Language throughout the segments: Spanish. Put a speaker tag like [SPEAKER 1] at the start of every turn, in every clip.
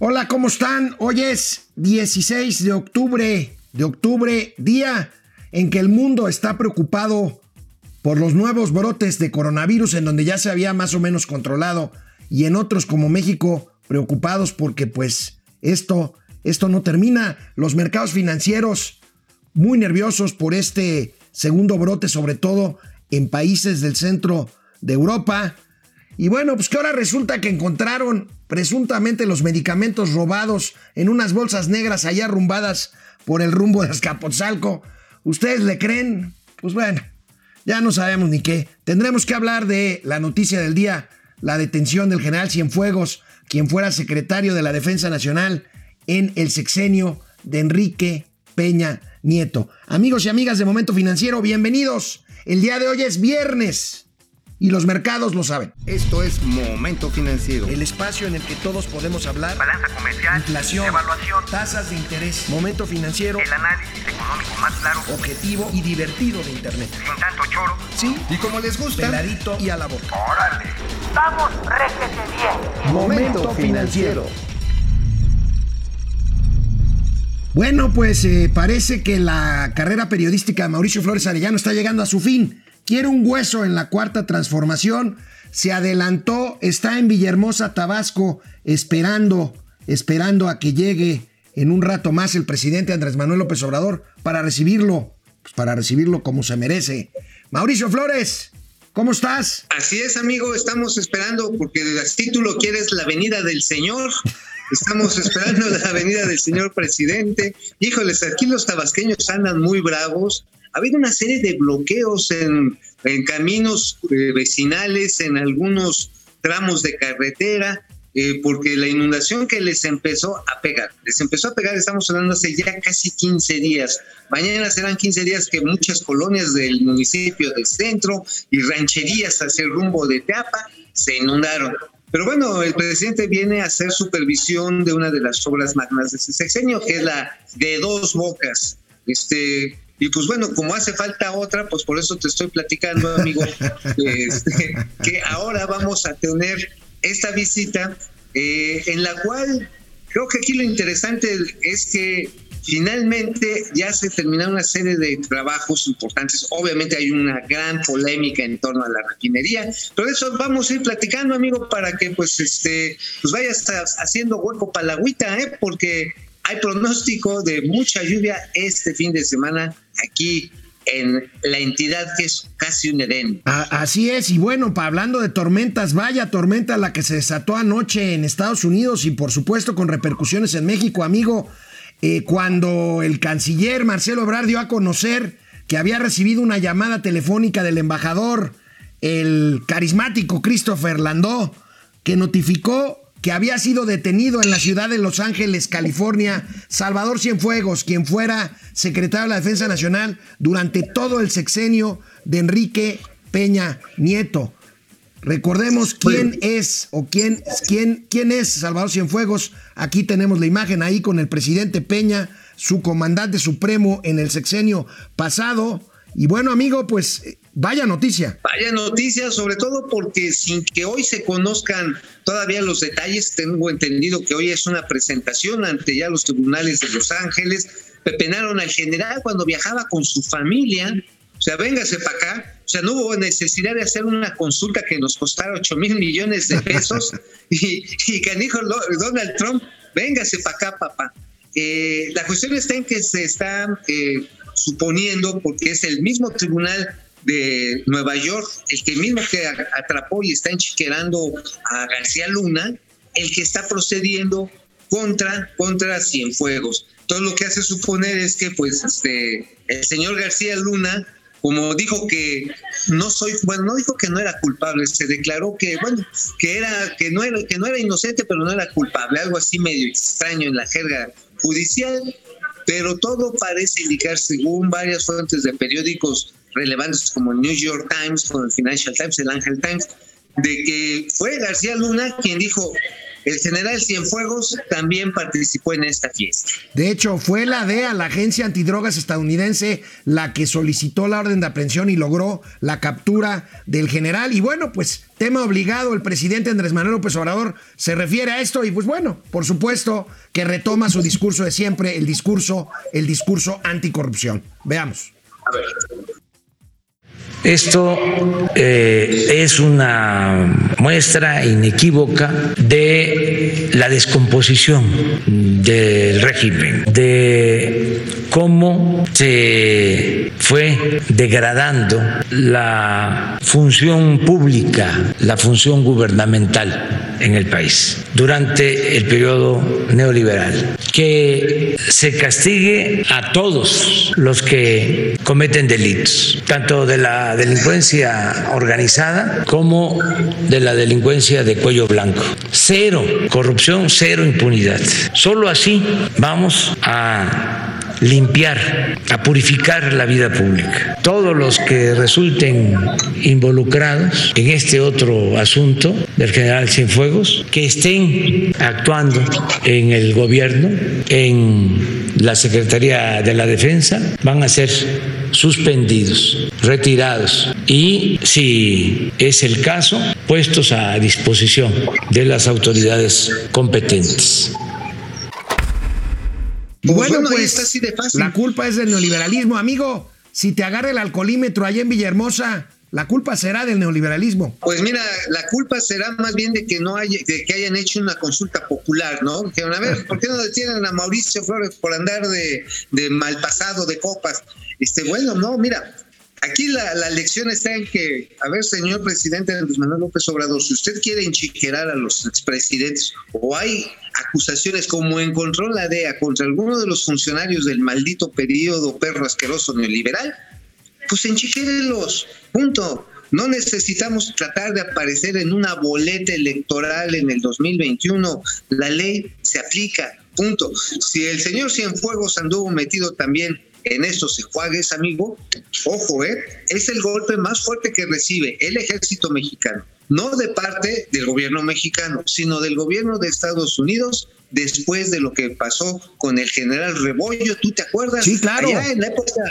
[SPEAKER 1] Hola, ¿cómo están? Hoy es 16 de octubre, de octubre, día en que el mundo está preocupado por los nuevos brotes de coronavirus en donde ya se había más o menos controlado y en otros como México preocupados porque pues esto esto no termina, los mercados financieros muy nerviosos por este segundo brote sobre todo en países del centro de Europa. Y bueno, pues que ahora resulta que encontraron presuntamente los medicamentos robados en unas bolsas negras allá arrumbadas por el rumbo de Azcapotzalco. ¿Ustedes le creen? Pues bueno, ya no sabemos ni qué. Tendremos que hablar de la noticia del día, la detención del general Cienfuegos, quien fuera secretario de la Defensa Nacional en el sexenio de Enrique Peña Nieto. Amigos y amigas de Momento Financiero, bienvenidos. El día de hoy es viernes y los mercados lo saben.
[SPEAKER 2] Esto es Momento Financiero.
[SPEAKER 1] El espacio en el que todos podemos hablar.
[SPEAKER 3] Balanza comercial.
[SPEAKER 1] Inflación.
[SPEAKER 3] Evaluación.
[SPEAKER 1] Tasas de interés. Momento Financiero.
[SPEAKER 3] El análisis económico más claro.
[SPEAKER 1] Objetivo y divertido de Internet.
[SPEAKER 3] Sin tanto choro.
[SPEAKER 1] Sí.
[SPEAKER 2] Y como les gusta.
[SPEAKER 1] Peladito y a la boca.
[SPEAKER 3] Órale. Vamos, réjete bien.
[SPEAKER 2] Momento Financiero.
[SPEAKER 1] Bueno, pues eh, parece que la carrera periodística de Mauricio Flores Arellano está llegando a su fin. Quiere un hueso en la cuarta transformación. Se adelantó, está en Villahermosa, Tabasco, esperando, esperando a que llegue en un rato más el presidente Andrés Manuel López Obrador para recibirlo, pues para recibirlo como se merece. Mauricio Flores, ¿cómo estás?
[SPEAKER 4] Así es, amigo, estamos esperando porque el título quieres la venida del Señor. Estamos esperando la venida del señor presidente. Híjoles, aquí los tabasqueños andan muy bravos. Ha habido una serie de bloqueos en, en caminos eh, vecinales, en algunos tramos de carretera, eh, porque la inundación que les empezó a pegar, les empezó a pegar, estamos hablando hace ya casi 15 días. Mañana serán 15 días que muchas colonias del municipio del centro y rancherías hacia el rumbo de Teapa se inundaron. Pero bueno, el presidente viene a hacer supervisión de una de las obras magnas de ese sexenio, que es la de dos bocas. Este, y pues bueno, como hace falta otra, pues por eso te estoy platicando, amigo, este, que ahora vamos a tener esta visita eh, en la cual creo que aquí lo interesante es que finalmente ya se terminaron una serie de trabajos importantes. Obviamente hay una gran polémica en torno a la refinería, pero eso vamos a ir platicando, amigo, para que pues este pues vayas haciendo hueco para la agüita, ¿eh? porque hay pronóstico de mucha lluvia este fin de semana aquí en la entidad que es casi un Edén.
[SPEAKER 1] Así es, y bueno, hablando de tormentas, vaya tormenta la que se desató anoche en Estados Unidos y por supuesto con repercusiones en México, amigo. Eh, cuando el canciller Marcelo Ebrard dio a conocer que había recibido una llamada telefónica del embajador, el carismático Christopher Landó, que notificó que había sido detenido en la ciudad de Los Ángeles, California, Salvador Cienfuegos, quien fuera secretario de la Defensa Nacional durante todo el sexenio de Enrique Peña Nieto. Recordemos quién es o quién, quién, quién es Salvador Cienfuegos. Aquí tenemos la imagen ahí con el presidente Peña, su comandante supremo en el sexenio pasado. Y bueno, amigo, pues vaya noticia.
[SPEAKER 4] Vaya noticia, sobre todo porque sin que hoy se conozcan todavía los detalles, tengo entendido que hoy es una presentación ante ya los tribunales de Los Ángeles. Pepenaron al general cuando viajaba con su familia. O sea, véngase para acá o sea, no hubo necesidad de hacer una consulta que nos costara 8 mil millones de pesos y, y dijo Donald Trump, véngase para acá, papá. Eh, la cuestión está en que se está eh, suponiendo, porque es el mismo tribunal de Nueva York, el que mismo que atrapó y está enchiquerando a García Luna, el que está procediendo contra, contra Cienfuegos. Todo lo que hace suponer es que pues este el señor García Luna como dijo que no soy, bueno, no dijo que no era culpable, se declaró que, bueno, que era, que no era, que no era inocente, pero no era culpable, algo así medio extraño en la jerga judicial, pero todo parece indicar, según varias fuentes de periódicos relevantes como el New York Times, como el Financial Times, el Angel Times, de que fue García Luna quien dijo, el general Cienfuegos también participó en esta fiesta.
[SPEAKER 1] De hecho, fue la DEA, la agencia antidrogas estadounidense, la que solicitó la orden de aprehensión y logró la captura del general. Y bueno, pues tema obligado, el presidente Andrés Manuel López Obrador se refiere a esto y pues bueno, por supuesto que retoma su discurso de siempre, el discurso, el discurso anticorrupción. Veamos. A ver.
[SPEAKER 5] Esto eh, es una muestra inequívoca de la descomposición del régimen, de cómo se fue degradando la función pública, la función gubernamental en el país durante el periodo neoliberal. Que se castigue a todos los que cometen delitos, tanto de la delincuencia organizada como de la delincuencia de cuello blanco. Cero corrupción, cero impunidad. Solo así vamos a limpiar, a purificar la vida pública. Todos los que resulten involucrados en este otro asunto del general Cienfuegos, que estén actuando en el gobierno, en la Secretaría de la Defensa, van a ser suspendidos, retirados y, si es el caso, puestos a disposición de las autoridades competentes.
[SPEAKER 1] Y pues bueno, pues la culpa es del neoliberalismo, amigo. Si te agarra el alcoholímetro allá en Villahermosa, la culpa será del neoliberalismo.
[SPEAKER 4] Pues mira, la culpa será más bien de que no hay, de que hayan hecho una consulta popular, ¿no? Dijeron, a ver, ¿por qué no detienen a Mauricio Flores por andar de, de mal pasado, de copas? Este, bueno, no, mira, Aquí la, lección está en que, a ver, señor presidente Andrés Manuel López Obrador, si usted quiere enchiquerar a los expresidentes o hay acusaciones como encontró la DEA contra alguno de los funcionarios del maldito periodo perro asqueroso neoliberal, pues enchiquérelos, punto. No necesitamos tratar de aparecer en una boleta electoral en el 2021. La ley se aplica, punto. Si el señor Cienfuegos anduvo metido también en estos enjuagues, amigo, ojo, ¿eh? es el golpe más fuerte que recibe el ejército mexicano, no de parte del gobierno mexicano, sino del gobierno de Estados Unidos después de lo que pasó con el general Rebollo, ¿tú te acuerdas?
[SPEAKER 1] Sí, claro.
[SPEAKER 4] Allá en la época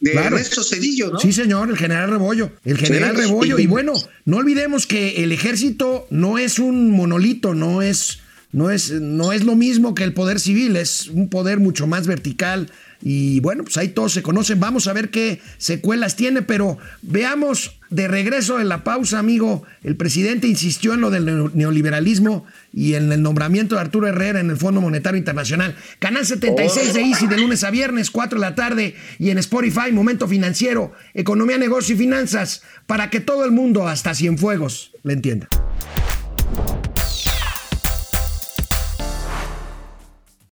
[SPEAKER 4] de Ernesto Cedillo, ¿no?
[SPEAKER 1] Sí, señor, el general Rebollo. El general Rebollo. Y bueno, no olvidemos que el ejército no es un monolito, no es, no es, no es lo mismo que el poder civil, es un poder mucho más vertical, y bueno, pues ahí todos se conocen. Vamos a ver qué secuelas tiene, pero veamos de regreso en la pausa, amigo. El presidente insistió en lo del neoliberalismo y en el nombramiento de Arturo Herrera en el Fondo Monetario Internacional. Canal 76 de Easy de lunes a viernes, 4 de la tarde y en Spotify, Momento Financiero, Economía, Negocio y Finanzas, para que todo el mundo, hasta Cienfuegos, le entienda.